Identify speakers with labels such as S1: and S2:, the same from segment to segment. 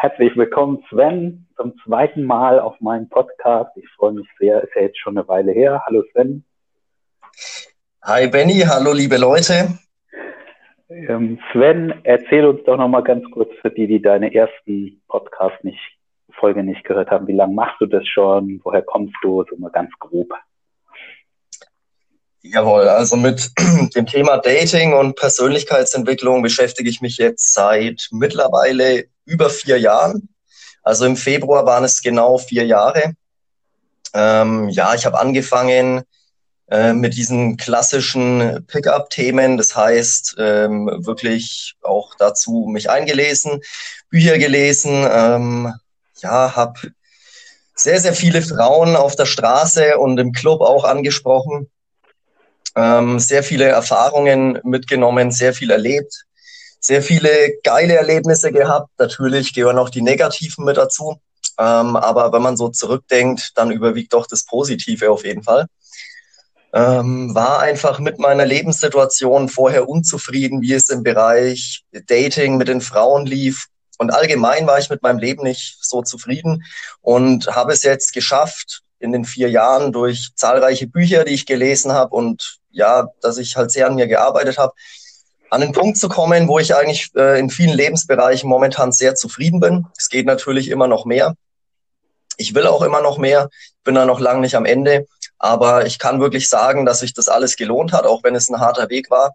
S1: Herzlich willkommen, Sven, zum zweiten Mal auf meinem Podcast. Ich freue mich sehr, ist ja jetzt schon eine Weile her. Hallo Sven.
S2: Hi Benny, hallo liebe Leute.
S1: Ähm, Sven, erzähl uns doch nochmal ganz kurz für die, die deine ersten Podcast nicht, Folge nicht gehört haben. Wie lange machst du das schon? Woher kommst du? So mal ganz grob.
S2: Jawohl, also mit dem Thema Dating und Persönlichkeitsentwicklung beschäftige ich mich jetzt seit mittlerweile über vier Jahren. Also im Februar waren es genau vier Jahre. Ähm, ja, ich habe angefangen äh, mit diesen klassischen Pickup-Themen. Das heißt, ähm, wirklich auch dazu mich eingelesen, Bücher gelesen, ähm, ja, habe sehr, sehr viele Frauen auf der Straße und im Club auch angesprochen, ähm, sehr viele Erfahrungen mitgenommen, sehr viel erlebt, sehr viele geile Erlebnisse gehabt. Natürlich gehören auch die negativen mit dazu. Ähm, aber wenn man so zurückdenkt, dann überwiegt doch das Positive auf jeden Fall ähm, war einfach mit meiner Lebenssituation vorher unzufrieden, wie es im Bereich Dating mit den Frauen lief. Und allgemein war ich mit meinem Leben nicht so zufrieden und habe es jetzt geschafft, in den vier Jahren durch zahlreiche Bücher, die ich gelesen habe und ja, dass ich halt sehr an mir gearbeitet habe, an den Punkt zu kommen, wo ich eigentlich äh, in vielen Lebensbereichen momentan sehr zufrieden bin. Es geht natürlich immer noch mehr. Ich will auch immer noch mehr, bin da noch lange nicht am Ende. Aber ich kann wirklich sagen, dass sich das alles gelohnt hat, auch wenn es ein harter Weg war.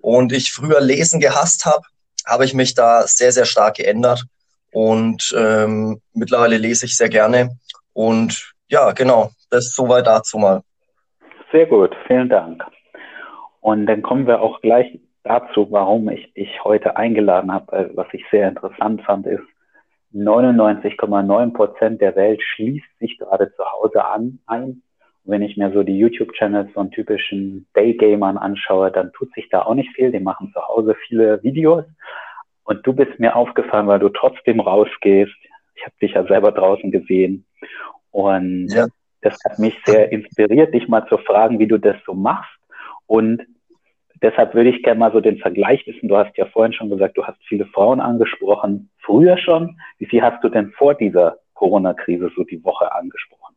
S2: Und ich früher Lesen gehasst habe, habe ich mich da sehr, sehr stark geändert. Und ähm, mittlerweile lese ich sehr gerne. Und ja, genau, das ist soweit dazu mal.
S1: Sehr gut, vielen Dank. Und dann kommen wir auch gleich dazu, warum ich dich heute eingeladen habe. Was ich sehr interessant fand, ist, 99,9 Prozent der Welt schließt sich gerade zu Hause an, ein wenn ich mir so die YouTube-Channels von typischen Daygamern anschaue, dann tut sich da auch nicht viel. Die machen zu Hause viele Videos. Und du bist mir aufgefallen, weil du trotzdem rausgehst. Ich habe dich ja selber draußen gesehen. Und ja. Das hat mich sehr inspiriert, dich mal zu fragen, wie du das so machst. Und deshalb würde ich gerne mal so den Vergleich wissen. Du hast ja vorhin schon gesagt, du hast viele Frauen angesprochen. Früher schon. Wie viel hast du denn vor dieser Corona-Krise so die Woche angesprochen?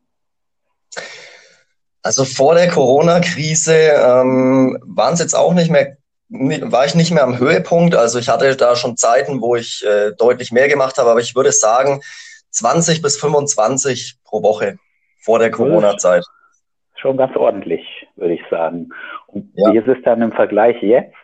S2: Also vor der Corona-Krise ähm, waren es jetzt auch nicht mehr, war ich nicht mehr am Höhepunkt. Also ich hatte da schon Zeiten, wo ich äh, deutlich mehr gemacht habe, aber ich würde sagen 20 bis 25 pro Woche vor der Corona-Zeit.
S1: Schon ganz ordentlich, würde ich sagen. Und ja. wie ist es dann im Vergleich jetzt?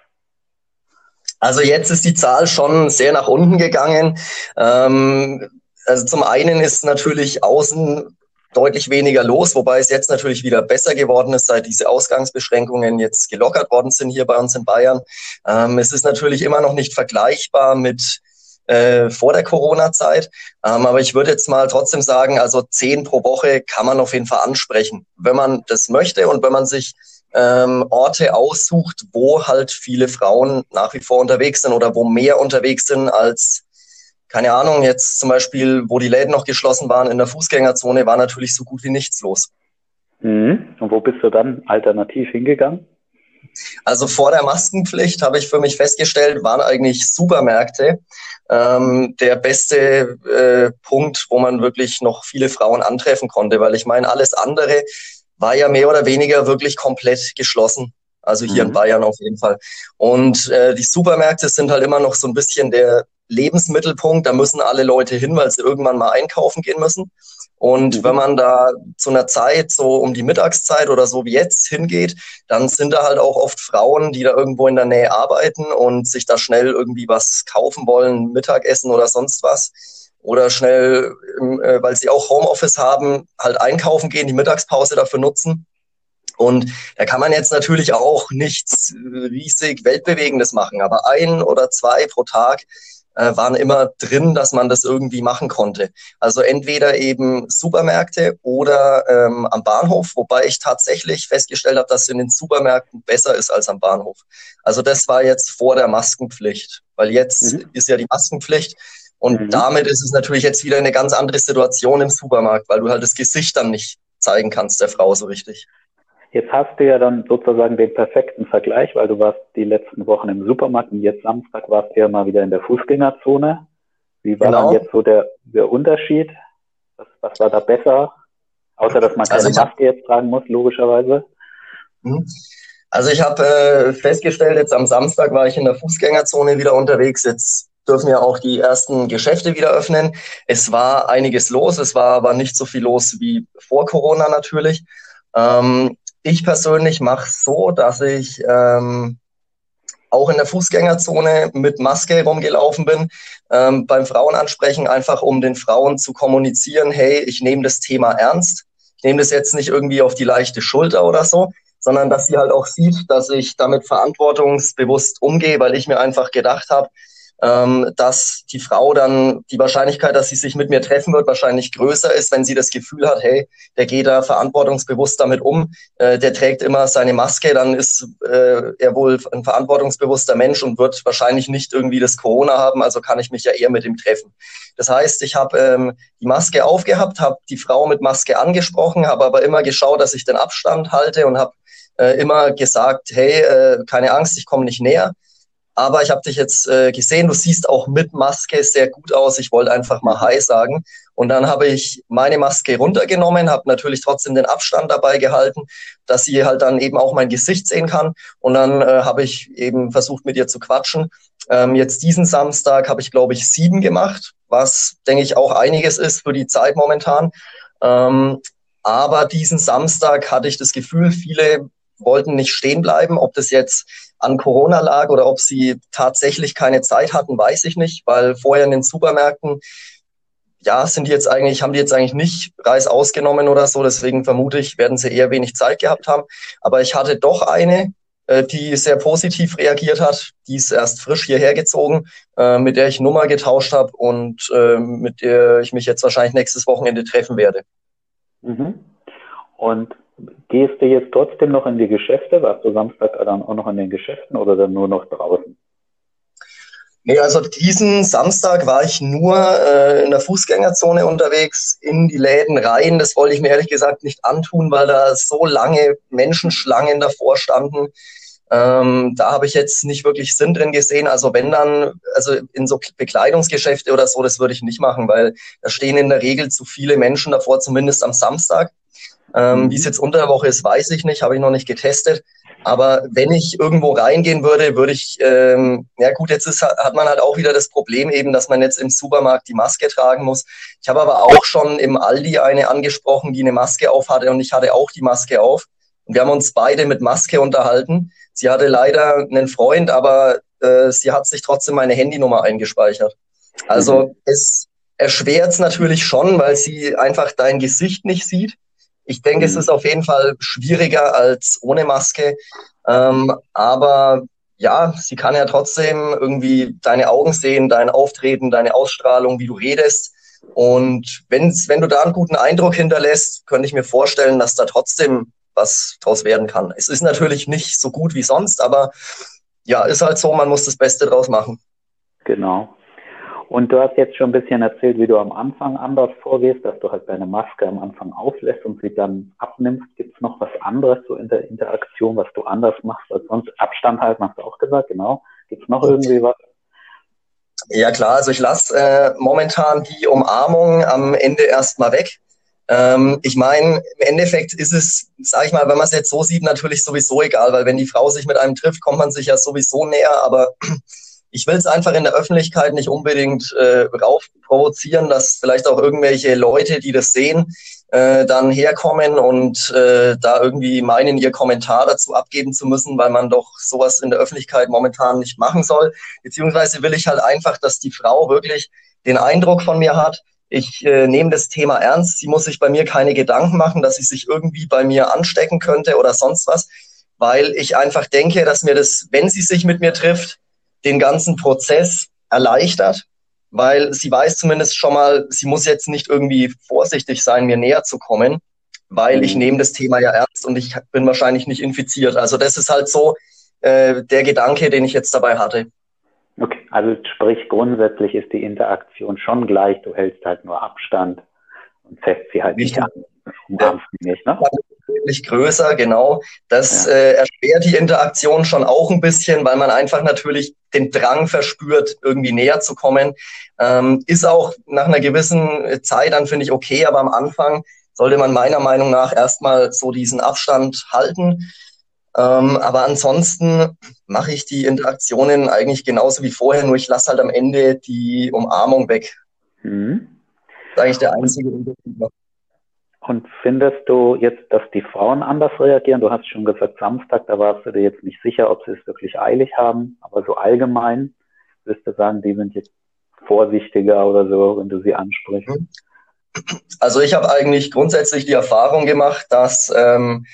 S2: Also jetzt ist die Zahl schon sehr nach unten gegangen. Ähm, also zum einen ist natürlich außen deutlich weniger los, wobei es jetzt natürlich wieder besser geworden ist, seit diese Ausgangsbeschränkungen jetzt gelockert worden sind hier bei uns in Bayern. Ähm, es ist natürlich immer noch nicht vergleichbar mit äh, vor der Corona-Zeit. Ähm, aber ich würde jetzt mal trotzdem sagen, also zehn pro Woche kann man auf jeden Fall ansprechen, wenn man das möchte und wenn man sich ähm, Orte aussucht, wo halt viele Frauen nach wie vor unterwegs sind oder wo mehr unterwegs sind als keine Ahnung, jetzt zum Beispiel, wo die Läden noch geschlossen waren in der Fußgängerzone, war natürlich so gut wie nichts los.
S1: Mhm. Und wo bist du dann alternativ hingegangen?
S2: Also vor der Maskenpflicht habe ich für mich festgestellt, waren eigentlich Supermärkte ähm, der beste äh, Punkt, wo man wirklich noch viele Frauen antreffen konnte, weil ich meine, alles andere war ja mehr oder weniger wirklich komplett geschlossen. Also hier mhm. in Bayern auf jeden Fall. Und äh, die Supermärkte sind halt immer noch so ein bisschen der Lebensmittelpunkt. Da müssen alle Leute hin, weil sie irgendwann mal einkaufen gehen müssen. Und mhm. wenn man da zu einer Zeit, so um die Mittagszeit oder so wie jetzt hingeht, dann sind da halt auch oft Frauen, die da irgendwo in der Nähe arbeiten und sich da schnell irgendwie was kaufen wollen, Mittagessen oder sonst was. Oder schnell, äh, weil sie auch Homeoffice haben, halt einkaufen gehen, die Mittagspause dafür nutzen. Und da kann man jetzt natürlich auch nichts riesig Weltbewegendes machen, aber ein oder zwei pro Tag äh, waren immer drin, dass man das irgendwie machen konnte. Also entweder eben Supermärkte oder ähm, am Bahnhof, wobei ich tatsächlich festgestellt habe, dass es in den Supermärkten besser ist als am Bahnhof. Also das war jetzt vor der Maskenpflicht, weil jetzt mhm. ist ja die Maskenpflicht. Und mhm. damit ist es natürlich jetzt wieder eine ganz andere Situation im Supermarkt, weil du halt das Gesicht dann nicht zeigen kannst der Frau so richtig.
S1: Jetzt hast du ja dann sozusagen den perfekten Vergleich, weil du warst die letzten Wochen im Supermarkt und jetzt Samstag warst du ja mal wieder in der Fußgängerzone. Wie war genau. dann jetzt so der, der Unterschied? Was, was war da besser? Außer, dass man keine also Maske jetzt tragen muss, logischerweise.
S2: Mhm. Also ich habe äh, festgestellt, jetzt am Samstag war ich in der Fußgängerzone wieder unterwegs. Jetzt dürfen ja auch die ersten Geschäfte wieder öffnen. Es war einiges los, es war aber nicht so viel los wie vor Corona natürlich. Ähm, ich persönlich mache so, dass ich ähm, auch in der Fußgängerzone mit Maske rumgelaufen bin, ähm, beim Frauenansprechen einfach um den Frauen zu kommunizieren, hey, ich nehme das Thema ernst. Ich nehme das jetzt nicht irgendwie auf die leichte Schulter oder so, sondern dass sie halt auch sieht, dass ich damit verantwortungsbewusst umgehe, weil ich mir einfach gedacht habe, ähm, dass die Frau dann die Wahrscheinlichkeit, dass sie sich mit mir treffen wird, wahrscheinlich größer ist, wenn sie das Gefühl hat, hey, der geht da verantwortungsbewusst damit um, äh, der trägt immer seine Maske, dann ist äh, er wohl ein verantwortungsbewusster Mensch und wird wahrscheinlich nicht irgendwie das Corona haben, also kann ich mich ja eher mit ihm treffen. Das heißt, ich habe ähm, die Maske aufgehabt, habe die Frau mit Maske angesprochen, habe aber immer geschaut, dass ich den Abstand halte und habe äh, immer gesagt, hey, äh, keine Angst, ich komme nicht näher. Aber ich habe dich jetzt äh, gesehen, du siehst auch mit Maske sehr gut aus. Ich wollte einfach mal Hi sagen. Und dann habe ich meine Maske runtergenommen, habe natürlich trotzdem den Abstand dabei gehalten, dass sie halt dann eben auch mein Gesicht sehen kann. Und dann äh, habe ich eben versucht, mit ihr zu quatschen. Ähm, jetzt diesen Samstag habe ich, glaube ich, sieben gemacht, was, denke ich, auch einiges ist für die Zeit momentan. Ähm, aber diesen Samstag hatte ich das Gefühl, viele wollten nicht stehen bleiben. Ob das jetzt an Corona lag oder ob sie tatsächlich keine Zeit hatten, weiß ich nicht, weil vorher in den Supermärkten ja, sind die jetzt eigentlich, haben die jetzt eigentlich nicht Reis ausgenommen oder so, deswegen vermute ich, werden sie eher wenig Zeit gehabt haben. Aber ich hatte doch eine, äh, die sehr positiv reagiert hat. Die ist erst frisch hierher gezogen, äh, mit der ich Nummer getauscht habe und äh, mit der ich mich jetzt wahrscheinlich nächstes Wochenende treffen werde.
S1: Mhm. Und Gehst du jetzt trotzdem noch in die Geschäfte? Warst du Samstag dann auch noch in den Geschäften oder dann nur noch draußen?
S2: Nee, also diesen Samstag war ich nur äh, in der Fußgängerzone unterwegs, in die Läden rein. Das wollte ich mir ehrlich gesagt nicht antun, weil da so lange Menschenschlangen davor standen. Ähm, da habe ich jetzt nicht wirklich Sinn drin gesehen. Also wenn dann, also in so Bekleidungsgeschäfte oder so, das würde ich nicht machen, weil da stehen in der Regel zu viele Menschen davor, zumindest am Samstag. Ähm, Wie es jetzt unter der Woche ist, weiß ich nicht, habe ich noch nicht getestet. Aber wenn ich irgendwo reingehen würde, würde ich, ähm, ja gut, jetzt ist, hat man halt auch wieder das Problem eben, dass man jetzt im Supermarkt die Maske tragen muss. Ich habe aber auch schon im Aldi eine angesprochen, die eine Maske auf hatte und ich hatte auch die Maske auf. Und wir haben uns beide mit Maske unterhalten. Sie hatte leider einen Freund, aber äh, sie hat sich trotzdem meine Handynummer eingespeichert. Also mhm. es erschwert es natürlich schon, weil sie einfach dein Gesicht nicht sieht. Ich denke, mhm. es ist auf jeden Fall schwieriger als ohne Maske. Ähm, aber ja, sie kann ja trotzdem irgendwie deine Augen sehen, dein Auftreten, deine Ausstrahlung, wie du redest. Und wenn's, wenn du da einen guten Eindruck hinterlässt, könnte ich mir vorstellen, dass da trotzdem was draus werden kann. Es ist natürlich nicht so gut wie sonst, aber ja, ist halt so, man muss das Beste draus machen.
S1: Genau. Und du hast jetzt schon ein bisschen erzählt, wie du am Anfang anders vorgehst, dass du halt deine Maske am Anfang auflässt und sie dann abnimmst. Gibt es noch was anderes so in der Interaktion, was du anders machst als sonst? Abstand halten hast du auch gesagt, genau. Gibt es noch irgendwie was?
S2: Ja klar, also ich lasse äh, momentan die Umarmung am Ende erstmal weg. Ähm, ich meine, im Endeffekt ist es, sag ich mal, wenn man es jetzt so sieht, natürlich sowieso egal, weil wenn die Frau sich mit einem trifft, kommt man sich ja sowieso näher, aber ich will es einfach in der Öffentlichkeit nicht unbedingt äh, rauf provozieren, dass vielleicht auch irgendwelche Leute, die das sehen, äh, dann herkommen und äh, da irgendwie meinen, ihr Kommentar dazu abgeben zu müssen, weil man doch sowas in der Öffentlichkeit momentan nicht machen soll. Beziehungsweise will ich halt einfach, dass die Frau wirklich den Eindruck von mir hat, ich äh, nehme das Thema ernst, sie muss sich bei mir keine Gedanken machen, dass sie sich irgendwie bei mir anstecken könnte oder sonst was, weil ich einfach denke, dass mir das, wenn sie sich mit mir trifft, den ganzen Prozess erleichtert, weil sie weiß zumindest schon mal, sie muss jetzt nicht irgendwie vorsichtig sein, mir näher zu kommen, weil ich mhm. nehme das Thema ja ernst und ich bin wahrscheinlich nicht infiziert. Also das ist halt so äh, der Gedanke, den ich jetzt dabei hatte.
S1: Okay, also sprich grundsätzlich ist die Interaktion schon gleich, du hältst halt nur Abstand und fässt sie halt nicht an.
S2: Umarmst ja. nicht, ne? Deutlich größer, genau. Das ja. äh, erschwert die Interaktion schon auch ein bisschen, weil man einfach natürlich den Drang verspürt, irgendwie näher zu kommen. Ähm, ist auch nach einer gewissen Zeit dann, finde ich, okay, aber am Anfang sollte man meiner Meinung nach erstmal so diesen Abstand halten. Ähm, aber ansonsten mache ich die Interaktionen eigentlich genauso wie vorher, nur ich lasse halt am Ende die Umarmung weg. Mhm. Das ist eigentlich der einzige Unterschied.
S1: Und findest du jetzt, dass die Frauen anders reagieren? Du hast schon gesagt, Samstag, da warst du dir jetzt nicht sicher, ob sie es wirklich eilig haben, aber so allgemein würdest du sagen, die sind jetzt vorsichtiger oder so, wenn du sie ansprichst? Mhm.
S2: Also ich habe eigentlich grundsätzlich die Erfahrung gemacht, dass ähm,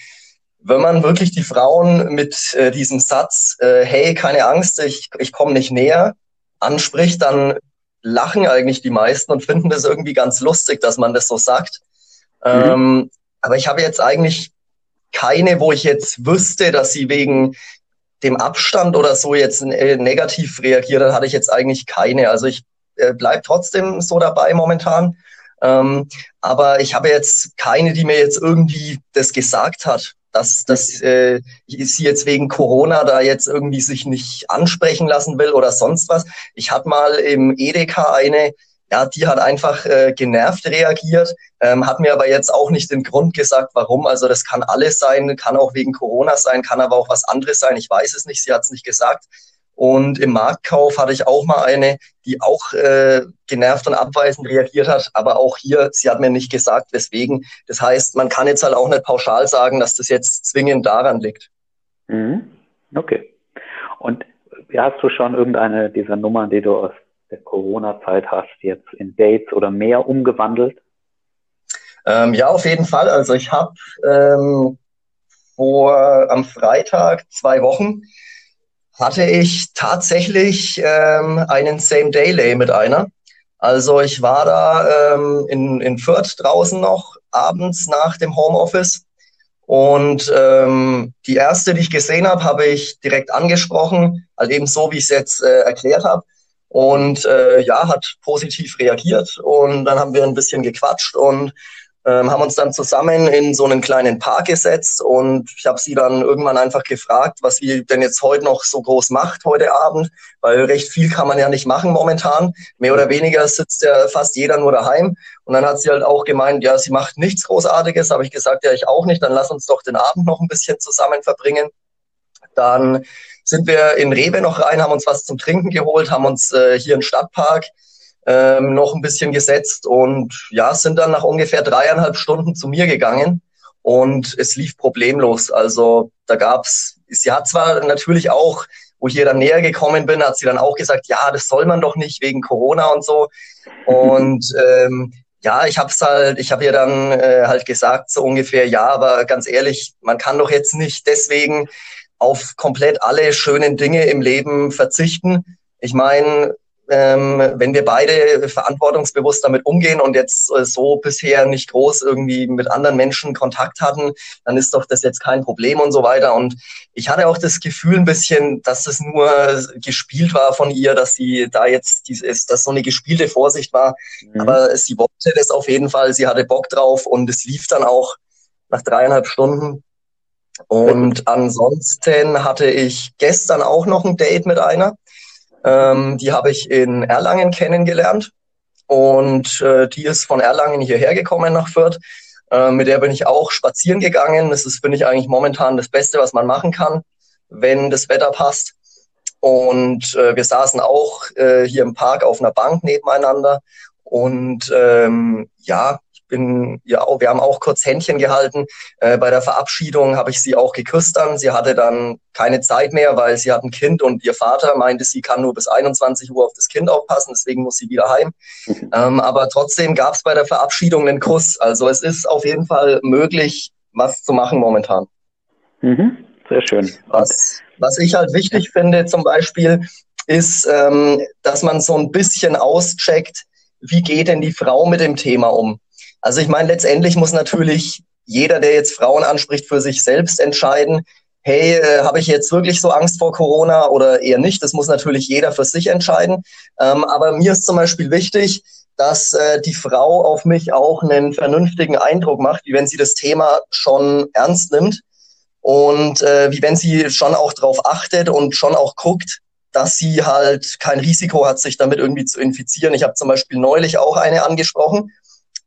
S2: wenn man wirklich die Frauen mit äh, diesem Satz, äh, hey, keine Angst, ich, ich komme nicht näher, anspricht, dann lachen eigentlich die meisten und finden das irgendwie ganz lustig, dass man das so sagt. Mhm. Ähm, aber ich habe jetzt eigentlich keine, wo ich jetzt wüsste, dass sie wegen dem Abstand oder so jetzt äh, negativ reagiert hat, hatte ich jetzt eigentlich keine. Also ich äh, bleib trotzdem so dabei momentan. Ähm, aber ich habe jetzt keine, die mir jetzt irgendwie das gesagt hat, dass, dass äh, sie jetzt wegen Corona da jetzt irgendwie sich nicht ansprechen lassen will oder sonst was. Ich hatte mal im Edeka eine, ja, die hat einfach äh, genervt reagiert, ähm, hat mir aber jetzt auch nicht den Grund gesagt, warum. Also das kann alles sein, kann auch wegen Corona sein, kann aber auch was anderes sein. Ich weiß es nicht, sie hat es nicht gesagt. Und im Marktkauf hatte ich auch mal eine, die auch äh, genervt und abweisend reagiert hat. Aber auch hier, sie hat mir nicht gesagt, weswegen. Das heißt, man kann jetzt halt auch nicht pauschal sagen, dass das jetzt zwingend daran liegt.
S1: Mhm. Okay. Und hast du schon irgendeine dieser Nummern, die du aus Corona-Zeit hast, jetzt in Dates oder mehr umgewandelt?
S2: Ähm, ja, auf jeden Fall. Also ich habe ähm, vor am Freitag zwei Wochen hatte ich tatsächlich ähm, einen Same-Day-Lay mit einer. Also ich war da ähm, in, in Fürth draußen noch, abends nach dem Homeoffice. Und ähm, die erste, die ich gesehen habe, habe ich direkt angesprochen, halt eben so, wie ich es jetzt äh, erklärt habe. Und äh, ja, hat positiv reagiert. Und dann haben wir ein bisschen gequatscht und ähm, haben uns dann zusammen in so einen kleinen Park gesetzt und ich habe sie dann irgendwann einfach gefragt, was sie denn jetzt heute noch so groß macht, heute Abend, weil recht viel kann man ja nicht machen momentan. Mehr oder weniger sitzt ja fast jeder nur daheim. Und dann hat sie halt auch gemeint, ja, sie macht nichts Großartiges. Habe ich gesagt, ja, ich auch nicht. Dann lass uns doch den Abend noch ein bisschen zusammen verbringen. Dann sind wir in Rewe noch rein, haben uns was zum Trinken geholt, haben uns äh, hier im Stadtpark ähm, noch ein bisschen gesetzt und ja, sind dann nach ungefähr dreieinhalb Stunden zu mir gegangen und es lief problemlos. Also da gab's, sie hat zwar natürlich auch, wo ich ihr dann näher gekommen bin, hat sie dann auch gesagt, ja, das soll man doch nicht wegen Corona und so. Und ähm, ja, ich hab's halt, ich habe ihr dann äh, halt gesagt, so ungefähr, ja, aber ganz ehrlich, man kann doch jetzt nicht deswegen auf komplett alle schönen Dinge im Leben verzichten. Ich meine, ähm, wenn wir beide verantwortungsbewusst damit umgehen und jetzt äh, so bisher nicht groß irgendwie mit anderen Menschen Kontakt hatten, dann ist doch das jetzt kein Problem und so weiter. Und ich hatte auch das Gefühl ein bisschen, dass es nur gespielt war von ihr, dass sie da jetzt dieses, dass so eine gespielte Vorsicht war. Mhm. Aber sie wollte das auf jeden Fall, sie hatte Bock drauf und es lief dann auch nach dreieinhalb Stunden. Und ansonsten hatte ich gestern auch noch ein Date mit einer. Ähm, die habe ich in Erlangen kennengelernt und äh, die ist von Erlangen hierher gekommen nach Fürth. Äh, mit der bin ich auch spazieren gegangen. Das ist, finde ich, eigentlich momentan das Beste, was man machen kann, wenn das Wetter passt. Und äh, wir saßen auch äh, hier im Park auf einer Bank nebeneinander. Und ähm, ja, bin ja auch, wir haben auch kurz Händchen gehalten. Äh, bei der Verabschiedung habe ich sie auch geküsst dann. Sie hatte dann keine Zeit mehr, weil sie hat ein Kind und ihr Vater meinte, sie kann nur bis 21 Uhr auf das Kind aufpassen, deswegen muss sie wieder heim. Mhm. Ähm, aber trotzdem gab es bei der Verabschiedung einen Kuss. Also es ist auf jeden Fall möglich, was zu machen momentan.
S1: Mhm. Sehr schön.
S2: Was, was ich halt wichtig finde zum Beispiel, ist, ähm, dass man so ein bisschen auscheckt, wie geht denn die Frau mit dem Thema um? Also ich meine, letztendlich muss natürlich jeder, der jetzt Frauen anspricht, für sich selbst entscheiden, hey, äh, habe ich jetzt wirklich so Angst vor Corona oder eher nicht? Das muss natürlich jeder für sich entscheiden. Ähm, aber mir ist zum Beispiel wichtig, dass äh, die Frau auf mich auch einen vernünftigen Eindruck macht, wie wenn sie das Thema schon ernst nimmt und äh, wie wenn sie schon auch darauf achtet und schon auch guckt, dass sie halt kein Risiko hat, sich damit irgendwie zu infizieren. Ich habe zum Beispiel neulich auch eine angesprochen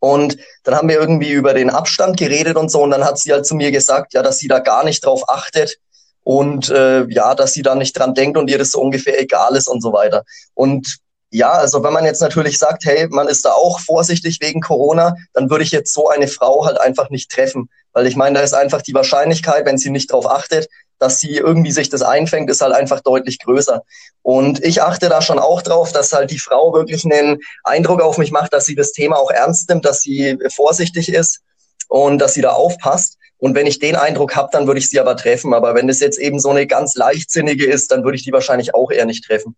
S2: und dann haben wir irgendwie über den Abstand geredet und so und dann hat sie halt zu mir gesagt, ja, dass sie da gar nicht drauf achtet und äh, ja, dass sie da nicht dran denkt und ihr das so ungefähr egal ist und so weiter. Und ja, also wenn man jetzt natürlich sagt, hey, man ist da auch vorsichtig wegen Corona, dann würde ich jetzt so eine Frau halt einfach nicht treffen. Weil ich meine, da ist einfach die Wahrscheinlichkeit, wenn sie nicht drauf achtet, dass sie irgendwie sich das einfängt, ist halt einfach deutlich größer. Und ich achte da schon auch drauf, dass halt die Frau wirklich einen Eindruck auf mich macht, dass sie das Thema auch ernst nimmt, dass sie vorsichtig ist und dass sie da aufpasst. Und wenn ich den Eindruck habe, dann würde ich sie aber treffen. Aber wenn es jetzt eben so eine ganz leichtsinnige ist, dann würde ich die wahrscheinlich auch eher nicht treffen.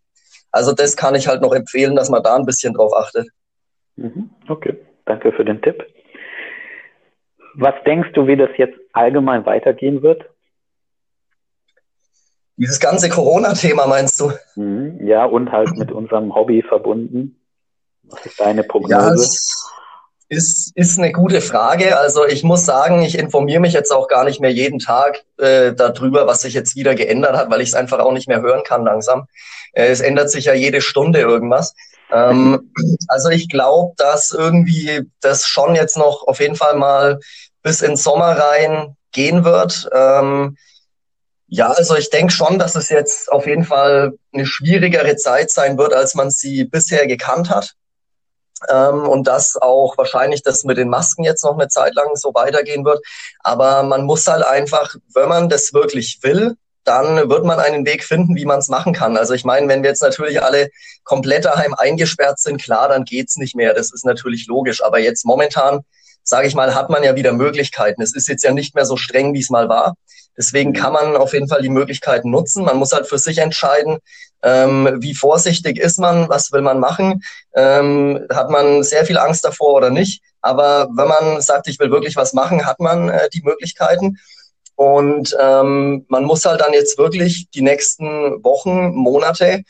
S2: Also das kann ich halt noch empfehlen, dass man da ein bisschen drauf achtet.
S1: Mhm. Okay, danke für den Tipp. Was denkst du, wie das jetzt allgemein weitergehen wird?
S2: Dieses ganze Corona-Thema meinst du?
S1: Mhm. Ja, und halt mit unserem Hobby verbunden. Was ist deine Prognose? Ja,
S2: ist, ist eine gute Frage. Also ich muss sagen, ich informiere mich jetzt auch gar nicht mehr jeden Tag äh, darüber, was sich jetzt wieder geändert hat, weil ich es einfach auch nicht mehr hören kann langsam. Äh, es ändert sich ja jede Stunde irgendwas. Ähm, also ich glaube, dass irgendwie das schon jetzt noch auf jeden Fall mal bis in Sommer rein gehen wird. Ähm, ja, also ich denke schon, dass es jetzt auf jeden Fall eine schwierigere Zeit sein wird, als man sie bisher gekannt hat. Ähm, und dass auch wahrscheinlich das mit den Masken jetzt noch eine Zeit lang so weitergehen wird. Aber man muss halt einfach, wenn man das wirklich will, dann wird man einen Weg finden, wie man es machen kann. Also ich meine, wenn wir jetzt natürlich alle komplett daheim eingesperrt sind, klar, dann geht's nicht mehr. Das ist natürlich logisch. Aber jetzt momentan, sage ich mal, hat man ja wieder Möglichkeiten. Es ist jetzt ja nicht mehr so streng, wie es mal war. Deswegen kann man auf jeden Fall die Möglichkeiten nutzen. Man muss halt für sich entscheiden, ähm, wie vorsichtig ist man, was will man machen, ähm, hat man sehr viel Angst davor oder nicht. Aber wenn man sagt, ich will wirklich was machen, hat man äh, die Möglichkeiten. Und ähm, man muss halt dann jetzt wirklich die nächsten Wochen, Monate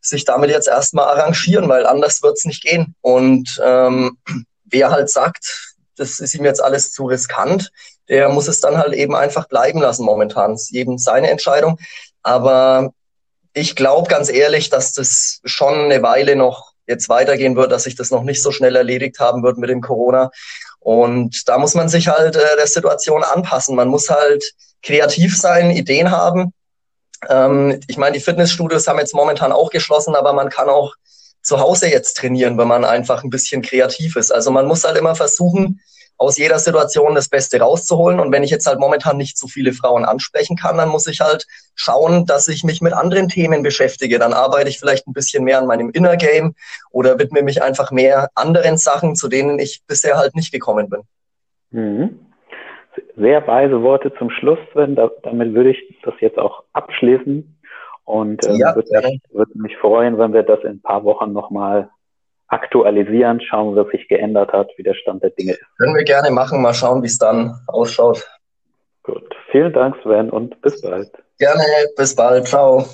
S2: sich damit jetzt erstmal arrangieren, weil anders wird's nicht gehen. Und ähm, wer halt sagt, das ist ihm jetzt alles zu riskant, der muss es dann halt eben einfach bleiben lassen momentan. Das ist jedem seine Entscheidung. Aber ich glaube ganz ehrlich, dass das schon eine Weile noch jetzt weitergehen wird, dass sich das noch nicht so schnell erledigt haben wird mit dem Corona. Und da muss man sich halt äh, der Situation anpassen. Man muss halt kreativ sein, Ideen haben. Ähm, ich meine, die Fitnessstudios haben jetzt momentan auch geschlossen, aber man kann auch zu Hause jetzt trainieren, wenn man einfach ein bisschen kreativ ist. Also man muss halt immer versuchen, aus jeder Situation das Beste rauszuholen. Und wenn ich jetzt halt momentan nicht so viele Frauen ansprechen kann, dann muss ich halt schauen, dass ich mich mit anderen Themen beschäftige. Dann arbeite ich vielleicht ein bisschen mehr an meinem Inner Game oder widme mich einfach mehr anderen Sachen, zu denen ich bisher halt nicht gekommen bin.
S1: Mhm. Sehr weise Worte zum Schluss, Sven. Da, damit würde ich das jetzt auch abschließen. Und äh, ja, würde, mich, würde mich freuen, wenn wir das in ein paar Wochen nochmal aktualisieren, schauen, was sich geändert hat, wie der Stand der Dinge ist.
S2: Können wir gerne machen, mal schauen, wie es dann ausschaut.
S1: Gut, vielen Dank Sven und bis bald.
S2: Gerne, bis bald, ciao.